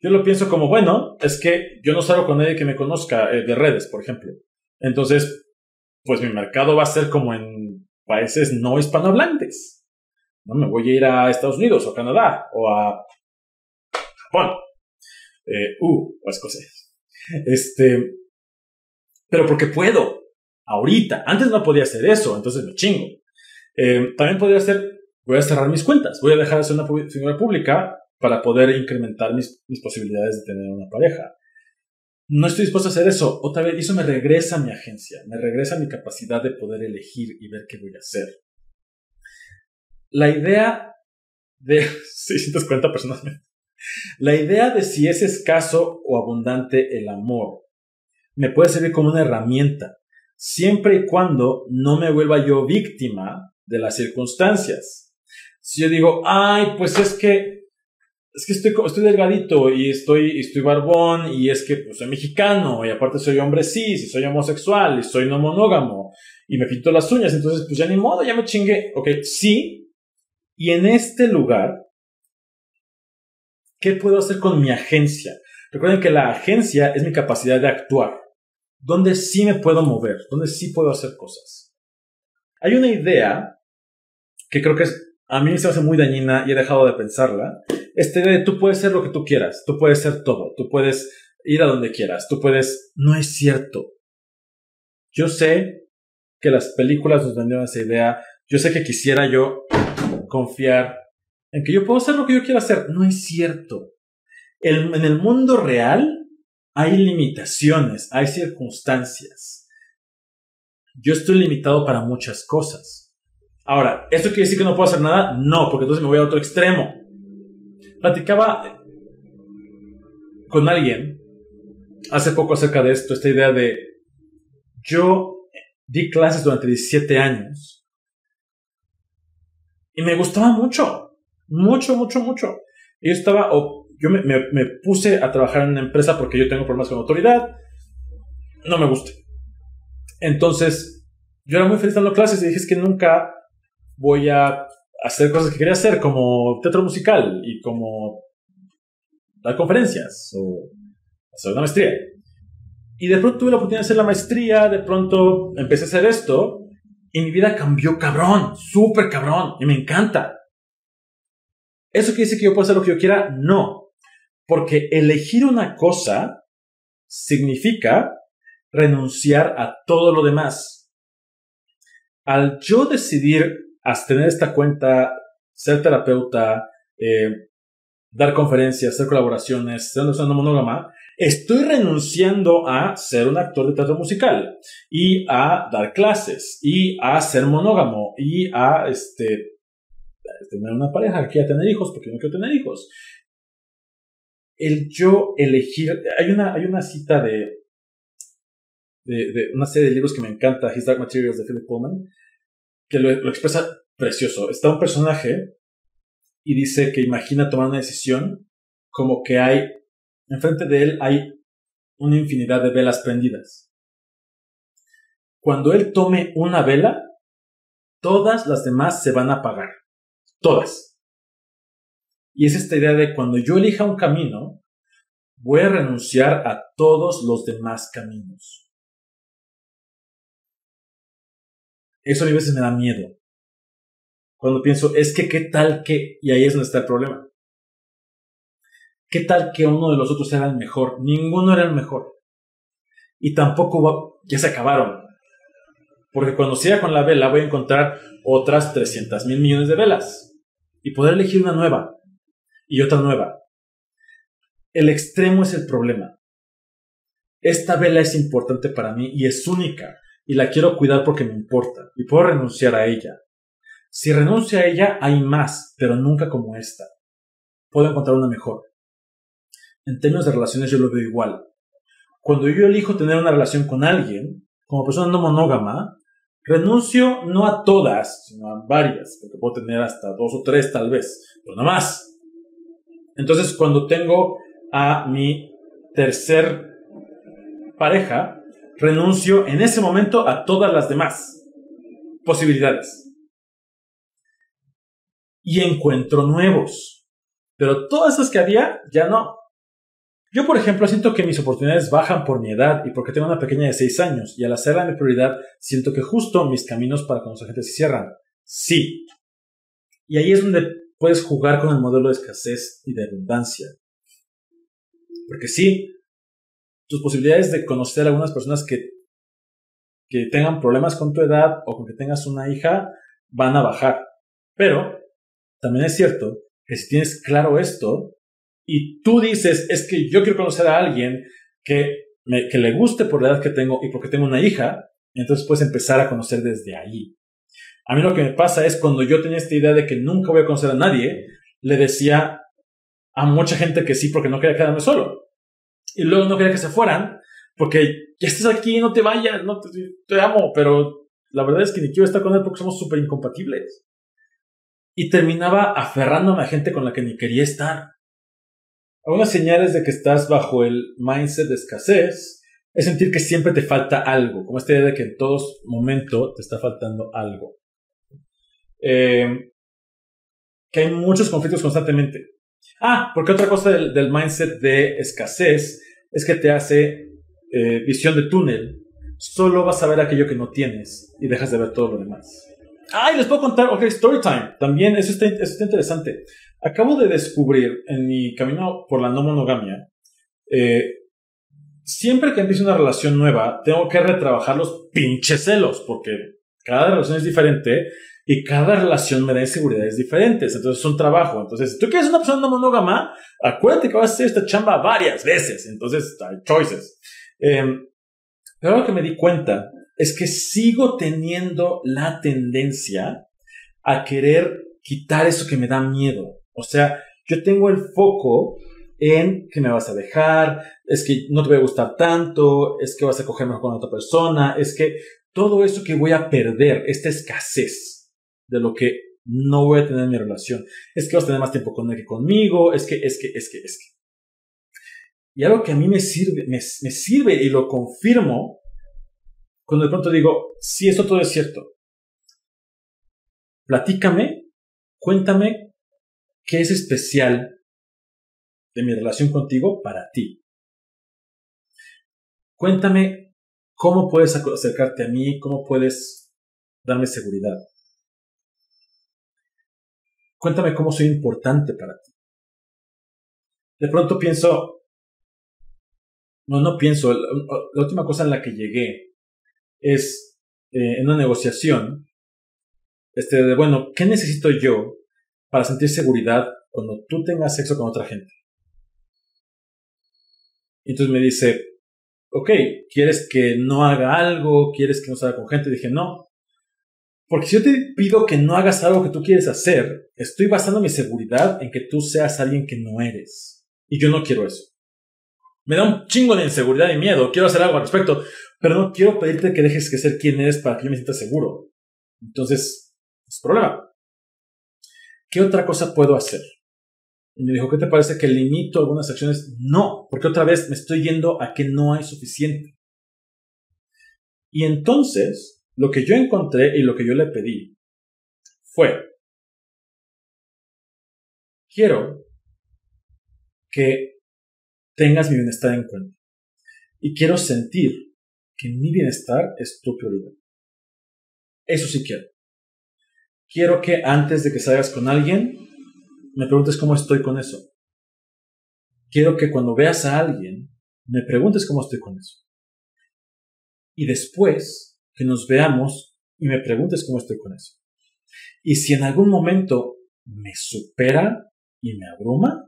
Speaker 1: Yo lo pienso como, bueno, es que yo no salgo con nadie que me conozca eh, de redes, por ejemplo. Entonces, pues mi mercado va a ser como en países no hispanohablantes. No me voy a ir a Estados Unidos o Canadá o a Japón. Eh, uh, o a. Este, pero porque puedo. Ahorita. Antes no podía hacer eso, entonces me chingo. Eh, también podría hacer, voy a cerrar mis cuentas. Voy a dejar de ser una figura pública para poder incrementar mis, posibilidades de tener una pareja. No estoy dispuesto a hacer eso. Otra vez, eso me regresa a mi agencia, me regresa a mi capacidad de poder elegir y ver qué voy a hacer. La idea de (laughs) 640 personas. La idea de si es escaso o abundante el amor me puede servir como una herramienta, siempre y cuando no me vuelva yo víctima de las circunstancias. Si yo digo, ay, pues es que es que estoy, estoy delgadito y estoy, estoy barbón y es que pues, soy mexicano y aparte soy hombre cis y soy homosexual y soy no monógamo y me pinto las uñas, entonces pues ya ni modo, ya me chingué. Ok, sí. Y en este lugar, ¿qué puedo hacer con mi agencia? Recuerden que la agencia es mi capacidad de actuar, donde sí me puedo mover, donde sí puedo hacer cosas. Hay una idea que creo que es, a mí se hace muy dañina y he dejado de pensarla, este de tú puedes ser lo que tú quieras, tú puedes ser todo, tú puedes ir a donde quieras, tú puedes... No es cierto. Yo sé que las películas nos vendieron esa idea, yo sé que quisiera yo confiar en que yo puedo hacer lo que yo quiera hacer. No es cierto. en el mundo real hay limitaciones, hay circunstancias. Yo estoy limitado para muchas cosas. Ahora, ¿esto quiere decir que no puedo hacer nada? No, porque entonces me voy a otro extremo platicaba con alguien hace poco acerca de esto, esta idea de yo di clases durante 17 años y me gustaba mucho, mucho, mucho, mucho. Yo estaba, o yo me, me, puse a trabajar en una empresa porque yo tengo problemas con autoridad, no me gusta. Entonces, yo era muy feliz dando clases y dije, es que nunca voy a hacer cosas que quería hacer, como teatro musical y como dar conferencias o hacer una maestría. Y de pronto tuve la oportunidad de hacer la maestría, de pronto empecé a hacer esto y mi vida cambió cabrón, súper cabrón, y me encanta. ¿Eso quiere decir que yo puedo hacer lo que yo quiera? No, porque elegir una cosa significa renunciar a todo lo demás. Al yo decidir tener esta cuenta, ser terapeuta, eh, dar conferencias, hacer colaboraciones, ser una monógama, estoy renunciando a ser un actor de teatro musical y a dar clases y a ser monógamo y a este, tener una pareja, a tener hijos porque no quiero tener hijos. El yo elegir, hay una, cita de, de una serie de libros que me encanta, His Dark Materials de Philip Pullman, que lo, expresa precioso. Está un personaje y dice que imagina tomar una decisión como que hay, enfrente de él hay una infinidad de velas prendidas. Cuando él tome una vela, todas las demás se van a apagar. Todas. Y es esta idea de cuando yo elija un camino, voy a renunciar a todos los demás caminos. Eso a veces me da miedo. Cuando pienso, es que qué tal que, y ahí es donde está el problema. ¿Qué tal que uno de los otros era el mejor? Ninguno era el mejor. Y tampoco ya se acabaron. Porque cuando siga con la vela voy a encontrar otras 300 mil millones de velas. Y poder elegir una nueva. Y otra nueva. El extremo es el problema. Esta vela es importante para mí y es única y la quiero cuidar porque me importa y puedo renunciar a ella. Si renuncio a ella, hay más, pero nunca como esta. puedo encontrar una mejor. En términos de relaciones yo lo veo igual. Cuando yo elijo tener una relación con alguien, como persona no monógama, renuncio no a todas, sino a varias, porque puedo tener hasta dos o tres tal vez, pero no más. Entonces, cuando tengo a mi tercer pareja, renuncio en ese momento a todas las demás posibilidades. Y encuentro nuevos. Pero todas esas que había, ya no. Yo, por ejemplo, siento que mis oportunidades bajan por mi edad y porque tengo una pequeña de 6 años, y al hacerla mi prioridad, siento que justo mis caminos para conocer gente se cierran. Sí. Y ahí es donde puedes jugar con el modelo de escasez y de abundancia. Porque sí, tus posibilidades de conocer a algunas personas que, que tengan problemas con tu edad o con que tengas una hija van a bajar. Pero también es cierto que si tienes claro esto y tú dices, es que yo quiero conocer a alguien que, que le guste por la edad que tengo y porque tengo una hija, entonces puedes empezar a conocer desde ahí. A mí lo que me pasa es cuando yo tenía esta idea de que nunca voy a conocer a nadie, le decía a mucha gente que sí porque no quería quedarme solo. Y luego no quería que se fueran porque ya estás aquí, no te vayas, no te, amo, pero la verdad es que ni quiero estar con él porque somos súper incompatibles. Y terminaba aferrándome a gente con la que ni quería estar. Algunas señales de que estás bajo el mindset de escasez es sentir que siempre te falta algo, como esta idea de que en todo momento te está faltando algo. Eh, que hay muchos conflictos constantemente. Ah, porque otra cosa del, mindset de escasez es que te hace eh, visión de túnel. Solo vas a ver aquello que no tienes y dejas de ver todo lo demás. Ah, y les puedo contar, ok, story time. También, eso está, eso está interesante. Acabo de descubrir en mi camino por la no monogamia, eh, siempre que empiezo una relación nueva, tengo que retrabajar los pinches celos, porque cada relación es diferente y cada relación me da inseguridades diferentes. Entonces es un trabajo. Entonces, si tú quieres una persona monógama, acuérdate que vas a hacer esta chamba varias veces. Entonces, hay choices. Em, pero lo que me di cuenta es que sigo teniendo la tendencia a querer quitar eso que me da miedo. O sea, yo tengo el foco en que me vas a dejar, es que no te voy a gustar tanto, es que vas a cogerme con otra persona, es que todo eso que voy a perder, esta escasez, de lo que no voy a tener en mi relación. Es que vas a tener más tiempo con él que conmigo, es que, es que, es que, es que. Y algo que a mí me sirve, me, sirve y lo confirmo, cuando de pronto digo, sí, esto todo es cierto. Platícame, cuéntame qué es especial de mi relación contigo para ti. Cuéntame cómo puedes acercarte a mí, cómo puedes darme seguridad. Cuéntame cómo soy importante para ti. De pronto pienso, no, no pienso, la, última cosa en la que llegué es eh, en una negociación, este, de, bueno, ¿qué necesito yo para sentir seguridad cuando tú tengas sexo con otra gente? Y entonces me dice, ok, ¿quieres que no haga algo? ¿Quieres que no salga con gente? dije, no, porque si yo te pido que no hagas algo que tú quieres hacer, estoy basando mi seguridad en que tú seas alguien que no eres. Y yo no quiero eso. Me da un chingo de inseguridad y miedo. Quiero hacer algo al respecto. Pero no quiero pedirte que dejes de ser quien eres para que yo me sienta seguro. Entonces, es problema. ¿Qué otra cosa puedo hacer? Y me dijo, ¿qué te parece que limito algunas acciones? No, porque otra vez me estoy yendo a que no hay suficiente. Y entonces lo que yo encontré y lo que yo le pedí fue, quiero que tengas mi bienestar en cuenta. Y quiero sentir que mi bienestar es tu prioridad. Eso sí quiero. Quiero que antes de que salgas con alguien, me preguntes cómo estoy con eso. Quiero que cuando veas a alguien, me preguntes cómo estoy con eso. Y después, que nos veamos y me preguntes cómo estoy con eso. Y si en algún momento me supera y me abruma,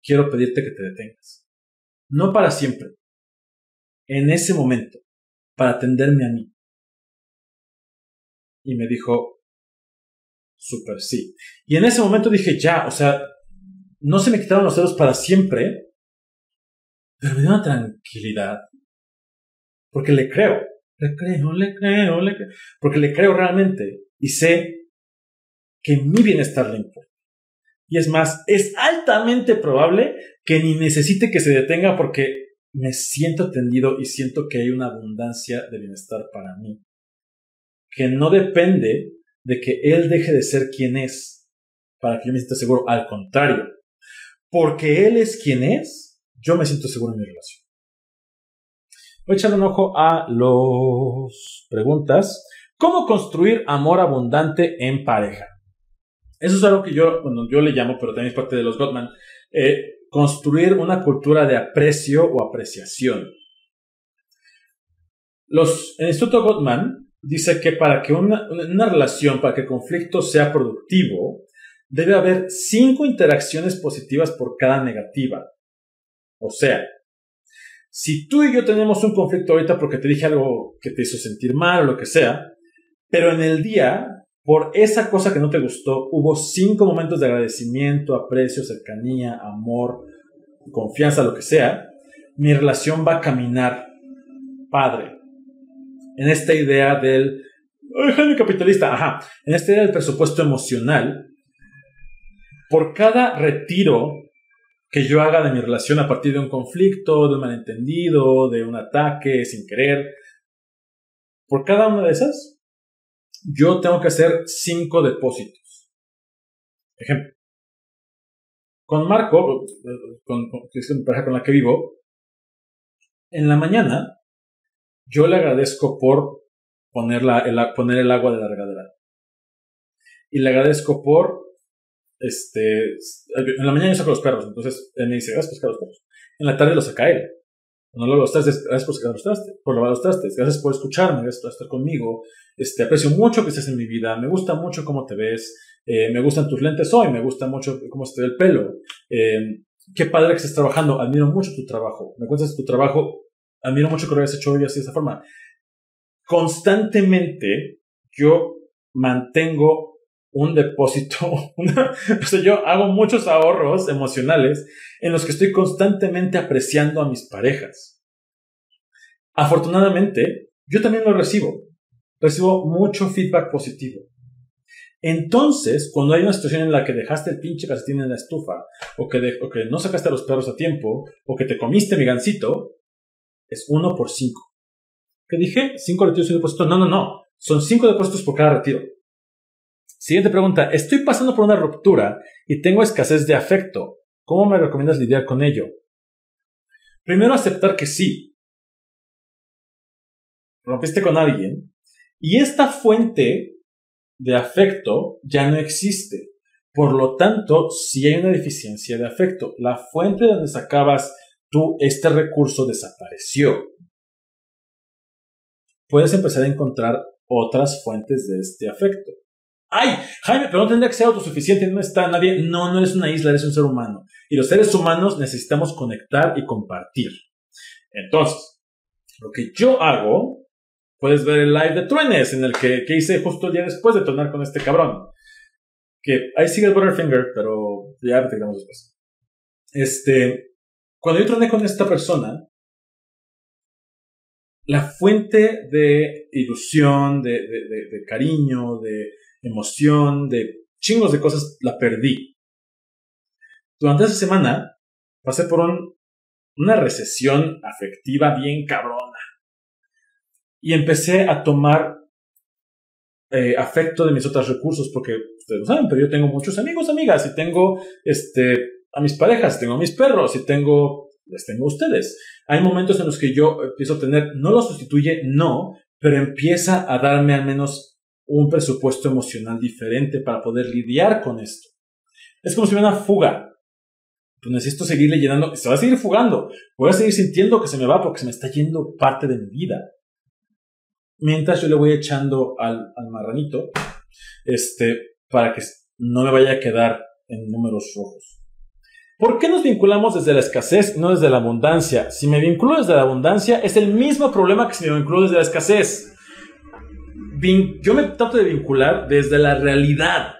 Speaker 1: quiero pedirte que te detengas. No para siempre. En ese momento, para atenderme a mí. Y me dijo, super sí. Y en ese momento dije, ya, o sea, no se me quitaron los celos para siempre, pero me dio una tranquilidad. Porque le creo, le creo, le creo, le creo. Porque le creo realmente y sé que mi bienestar le importa. Y es más, es altamente probable que ni necesite que se detenga porque me siento atendido y siento que hay una abundancia de bienestar para mí. Que no depende de que él deje de ser quien es para que yo me sienta seguro. Al contrario, porque él es quien es, yo me siento seguro en mi relación. Voy a un ojo a las preguntas. ¿Cómo construir amor abundante en pareja? Eso es algo que yo, yo le llamo, pero también es parte de los Gottman, eh, construir una cultura de aprecio o apreciación. Los, el Instituto Gottman dice que para que una relación, para que el conflicto sea productivo, debe haber cinco interacciones positivas por cada negativa. O sea, si tú y yo tenemos un conflicto ahorita porque te dije algo que te hizo sentir mal o lo que sea, pero en el día, por esa cosa que no te gustó, hubo cinco momentos de agradecimiento, aprecio, cercanía, amor, confianza, lo que sea, mi relación va a caminar padre. En esta idea del genio capitalista, ajá, en esta idea del presupuesto emocional, por cada retiro que yo haga de mi relación a partir de un conflicto, de un malentendido, de un ataque sin querer, por cada una de esas, yo tengo que hacer cinco depósitos. Ejemplo. Con Marco, con, es la pareja con la que vivo, en la mañana yo le agradezco por poner, el, poner el agua de la regadera. Y le agradezco por, este, en la mañana yo saco los perros, entonces él me dice, gracias por sacar los perros. En la tarde los saca él. No lo trastes, gracias por sacar los trastes, por lavar los trastes, gracias por escucharme, gracias por estar conmigo, este, aprecio mucho que estés en mi vida, me gusta mucho cómo te ves, eh, me gustan tus lentes hoy, me gusta mucho cómo se te ve el pelo, eh, qué padre que estés trabajando, admiro mucho tu trabajo, me cuentas tu trabajo, admiro mucho que lo hayas hecho hoy así de esta forma. Constantemente yo mantengo un depósito, (laughs) o sea, yo hago muchos ahorros emocionales en los que estoy constantemente apreciando a mis parejas. Afortunadamente, yo también lo recibo. Recibo mucho feedback positivo. Entonces, cuando hay una situación en la que dejaste el pinche calcetín en la estufa, o que, no sacaste a los perros a tiempo, o que te comiste mi gancito, es uno por cinco. ¿Qué dije? ¿Cinco retiros y un depósito? No, no, no. Son cinco depósitos por cada retiro. Siguiente pregunta. Estoy pasando por una ruptura y tengo escasez de afecto. ¿Cómo me recomiendas lidiar con ello? Primero aceptar que sí. Rompiste con alguien y esta fuente de afecto ya no existe. Por lo tanto, si hay una deficiencia de afecto, la fuente donde sacabas tú este recurso desapareció. Puedes empezar a encontrar otras fuentes de este afecto. ¡Ay! Jaime, pero no tendría que ser autosuficiente, no está nadie. No, no eres una isla, eres un ser humano. Y los seres humanos necesitamos conectar y compartir. Entonces, lo que yo hago, puedes ver el live de Truenes, en el que, hice justo el día después de tornar con este cabrón. Que ahí sigue el Butterfinger, pero ya lo tengamos después. Este, cuando yo troné con esta persona, la fuente de ilusión, de cariño, de emoción, de chingos de cosas, la perdí. Durante esa semana pasé por una recesión afectiva bien cabrona. Y empecé a tomar eh, afecto de mis otros recursos, porque ustedes lo saben, pero yo tengo muchos amigos, amigas, y tengo este, a mis parejas, tengo a mis perros, y tengo, les tengo a ustedes. Hay momentos en los que yo empiezo a tener, no lo sustituye, no, pero empieza a darme al menos un presupuesto emocional diferente para poder lidiar con esto. Es como si hubiera una fuga. Pues necesito seguirle llenando, se va a seguir fugando. Voy a seguir sintiendo que se me va porque se me está yendo parte de mi vida. Mientras yo le voy echando al, al marranito, este, para que no me vaya a quedar en números rojos. ¿Por qué nos vinculamos desde la escasez no desde la abundancia? Si me vinculo desde la abundancia, es el mismo problema que si me vinculo desde la escasez yo me trato de vincular desde la realidad.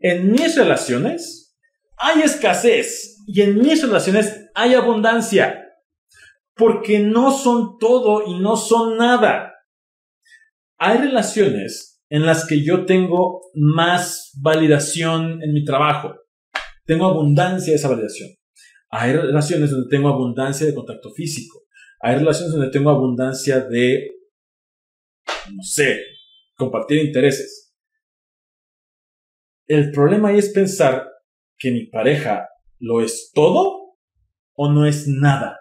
Speaker 1: En mis relaciones, hay escasez y en mis relaciones hay abundancia. Porque no son todo y no son nada. Hay relaciones en las que yo tengo más validación en mi trabajo. Tengo abundancia de esa validación. Hay relaciones donde tengo abundancia de contacto físico. Hay relaciones donde tengo abundancia de, no sé, compartir intereses. El problema ahí es pensar que mi pareja lo es todo o no es nada.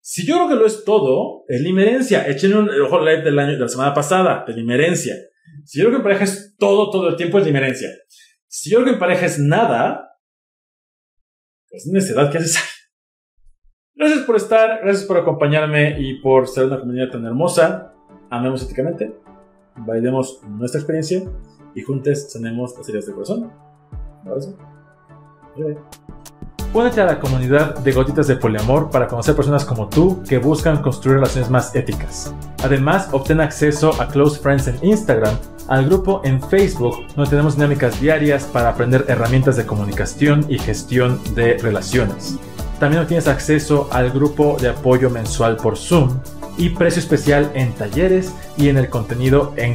Speaker 1: Si yo creo que lo es todo, es limerencia. Échenle un ojo live del año, de la semana pasada, de limerencia. Si yo creo que mi pareja es todo, todo el tiempo, es limerencia. Si yo creo que mi pareja es nada, pues necedad que haces Gracias por estar, gracias por acompañarme y por ser una comunidad tan hermosa. Amemos éticamente, bailemos nuestra experiencia y juntos sanemos las heridas de corazón. Abrazo. Únete a la comunidad de Gotitas de Poliamor para conocer personas como tú que buscan construir relaciones más éticas. Además, obtén acceso a Close Friends en Instagram, al grupo en Facebook, donde tenemos dinámicas diarias para aprender herramientas de comunicación y gestión de relaciones. También obtienes acceso al grupo de apoyo mensual por Zoom y precio especial en talleres y en el contenido en